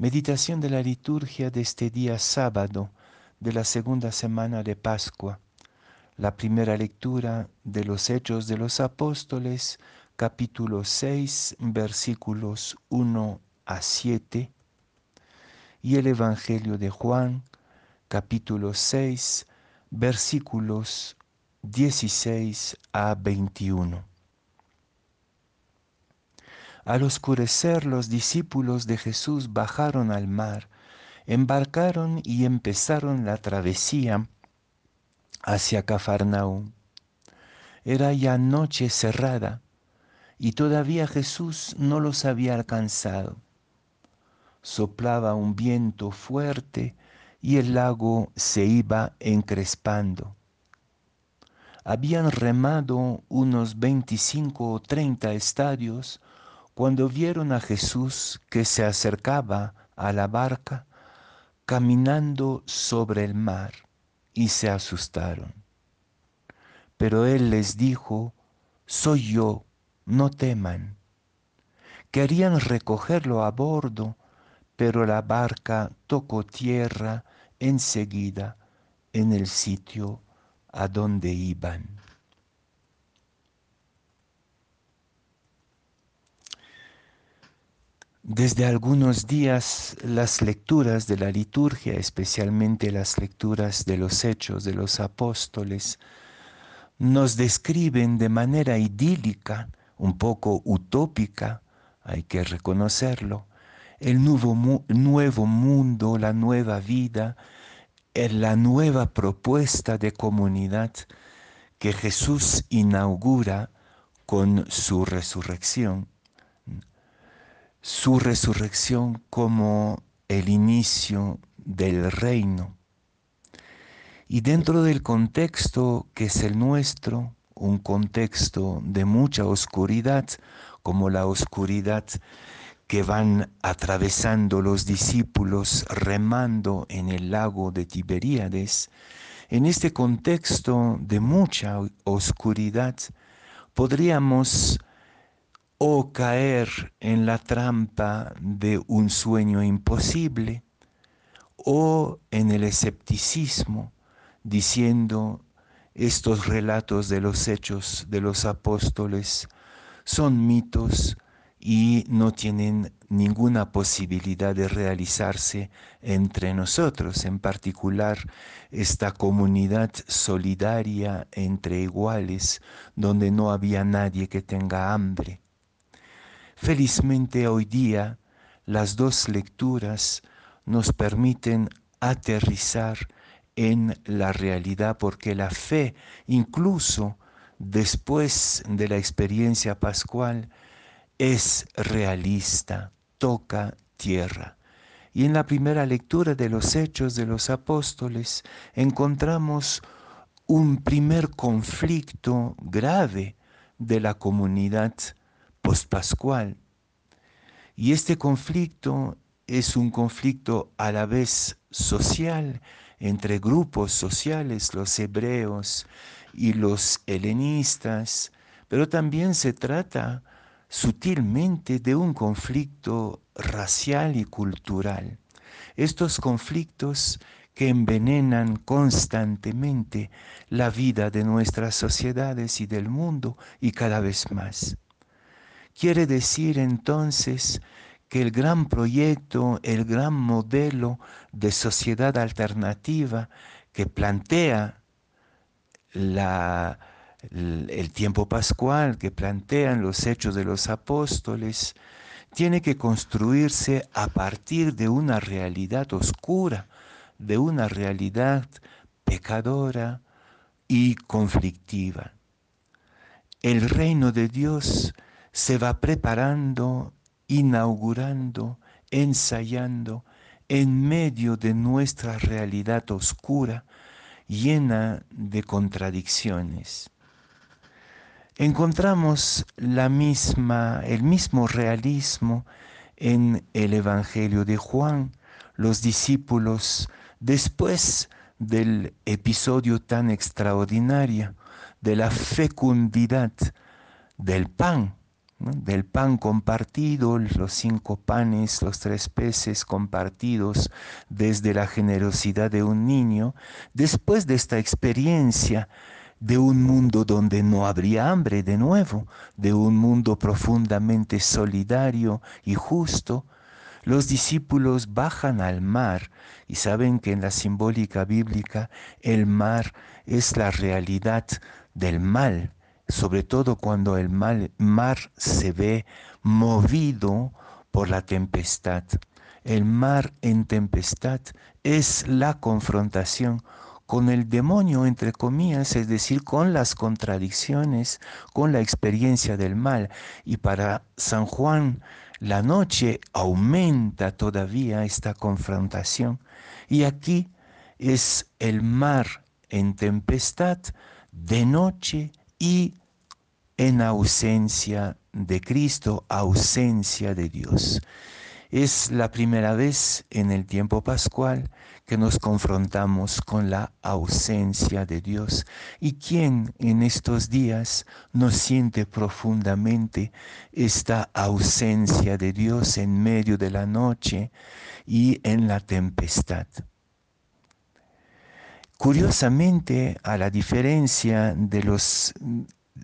Meditación de la liturgia de este día sábado de la segunda semana de Pascua. La primera lectura de los Hechos de los Apóstoles, capítulo 6, versículos 1 a 7. Y el Evangelio de Juan, capítulo 6, versículos 16 a 21. Al oscurecer los discípulos de Jesús bajaron al mar, embarcaron y empezaron la travesía hacia Cafarnaúm. Era ya noche cerrada y todavía Jesús no los había alcanzado. Soplaba un viento fuerte y el lago se iba encrespando. Habían remado unos veinticinco o treinta estadios cuando vieron a Jesús que se acercaba a la barca caminando sobre el mar y se asustaron. Pero él les dijo, soy yo, no teman. Querían recogerlo a bordo, pero la barca tocó tierra enseguida en el sitio a donde iban. Desde algunos días las lecturas de la liturgia, especialmente las lecturas de los hechos de los apóstoles, nos describen de manera idílica, un poco utópica, hay que reconocerlo, el nuevo, mundo, la nueva vida, la nueva propuesta de comunidad que Jesús inaugura con su resurrección su resurrección como el inicio del reino. Y dentro del contexto que es el nuestro, un contexto de mucha oscuridad, como la oscuridad que van atravesando los discípulos remando en el lago de Tiberíades, en este contexto de mucha oscuridad, podríamos o caer en la trampa de un sueño imposible o en el escepticismo diciendo estos relatos de los hechos de los apóstoles son mitos y no tienen ninguna posibilidad de realizarse entre nosotros, en particular esta comunidad solidaria entre iguales, donde no había nadie que tenga hambre. Felizmente hoy día las dos lecturas nos permiten aterrizar en la realidad porque la fe, incluso después de la experiencia pascual, es realista, toca tierra. Y en la primera lectura de los hechos de los apóstoles encontramos un primer conflicto grave de la comunidad pospascual. Y este conflicto es un conflicto a la vez social entre grupos sociales, los hebreos y los helenistas, pero también se trata sutilmente de un conflicto racial y cultural. Estos conflictos que envenenan constantemente la vida de nuestras sociedades y del mundo y cada vez más. Quiere decir entonces que el gran proyecto, el gran modelo de sociedad alternativa que plantea el tiempo pascual, que plantean los hechos de los apóstoles, tiene que construirse a partir de una realidad oscura, de una realidad pecadora y conflictiva. El reino de Dios se va preparando, inaugurando, ensayando en medio de nuestra realidad oscura, llena de contradicciones. Encontramos la misma, el mismo realismo en el Evangelio de Juan. Los discípulos, después del episodio tan extraordinario de la fecundidad del pan, del pan compartido, los cinco panes, los tres peces compartidos desde la generosidad de un niño, después de esta experiencia de un mundo donde no habría hambre de nuevo, de un mundo profundamente solidario y justo, los discípulos bajan al mar y saben que en la simbólica bíblica el mar es la realidad del mal, sobre todo cuando el mar se ve movido por la tempestad. El mar en tempestad es la confrontación con el demonio, entre comillas, es decir, con las contradicciones, con la experiencia del mal. Y para San Juan, la noche aumenta todavía esta confrontación. Y aquí es el mar en tempestad, de noche y en ausencia de Cristo, ausencia de Dios. Es la primera vez en el tiempo pascual que nos confrontamos con la ausencia de Dios. ¿Y quién en estos días no siente profundamente esta ausencia de Dios en medio de la noche y en la tempestad? Curiosamente, a la diferencia de los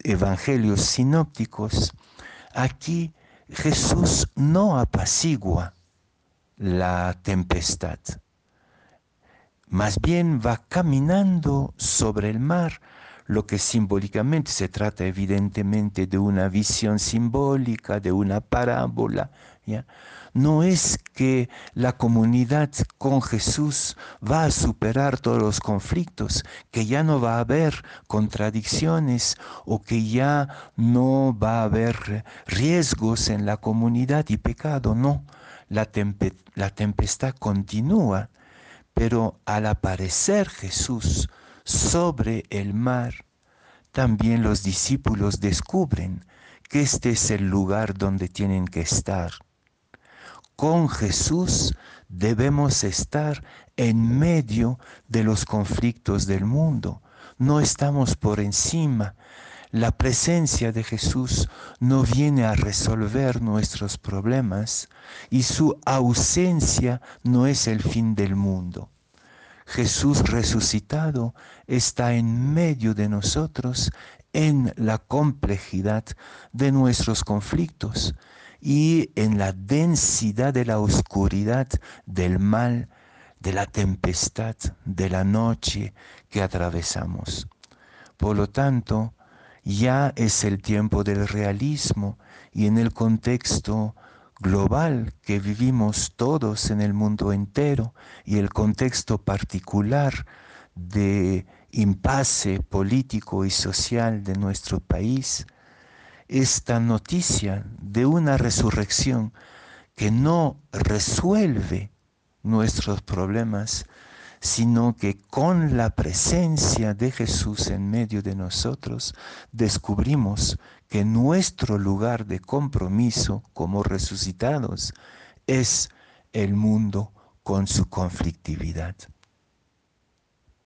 evangelios sinópticos, aquí Jesús no apacigua la tempestad, más bien va caminando sobre el mar, lo que simbólicamente se trata evidentemente de una visión simbólica, de una parábola, ¿ya? no es que la comunidad con Jesús va a superar todos los conflictos, que ya no va a haber contradicciones o que ya no va a haber riesgos en la comunidad y pecado, no. La, tempestad continúa, pero al aparecer Jesús sobre el mar, también los discípulos descubren que este es el lugar donde tienen que estar con Jesús debemos estar en medio de los conflictos del mundo. No estamos por encima. La presencia de Jesús no viene a resolver nuestros problemas y su ausencia no es el fin del mundo. Jesús resucitado está en medio de nosotros en la complejidad de nuestros conflictos y en la densidad de la oscuridad del mal, de la tempestad, de la noche que atravesamos. Por lo tanto, ya es el tiempo del realismo y en el contexto global que vivimos todos en el mundo entero y el contexto particular de impasse político y social de nuestro país, esta noticia de una resurrección que no resuelve nuestros problemas, sino que con la presencia de Jesús en medio de nosotros descubrimos que nuestro lugar de compromiso como resucitados es el mundo con su conflictividad.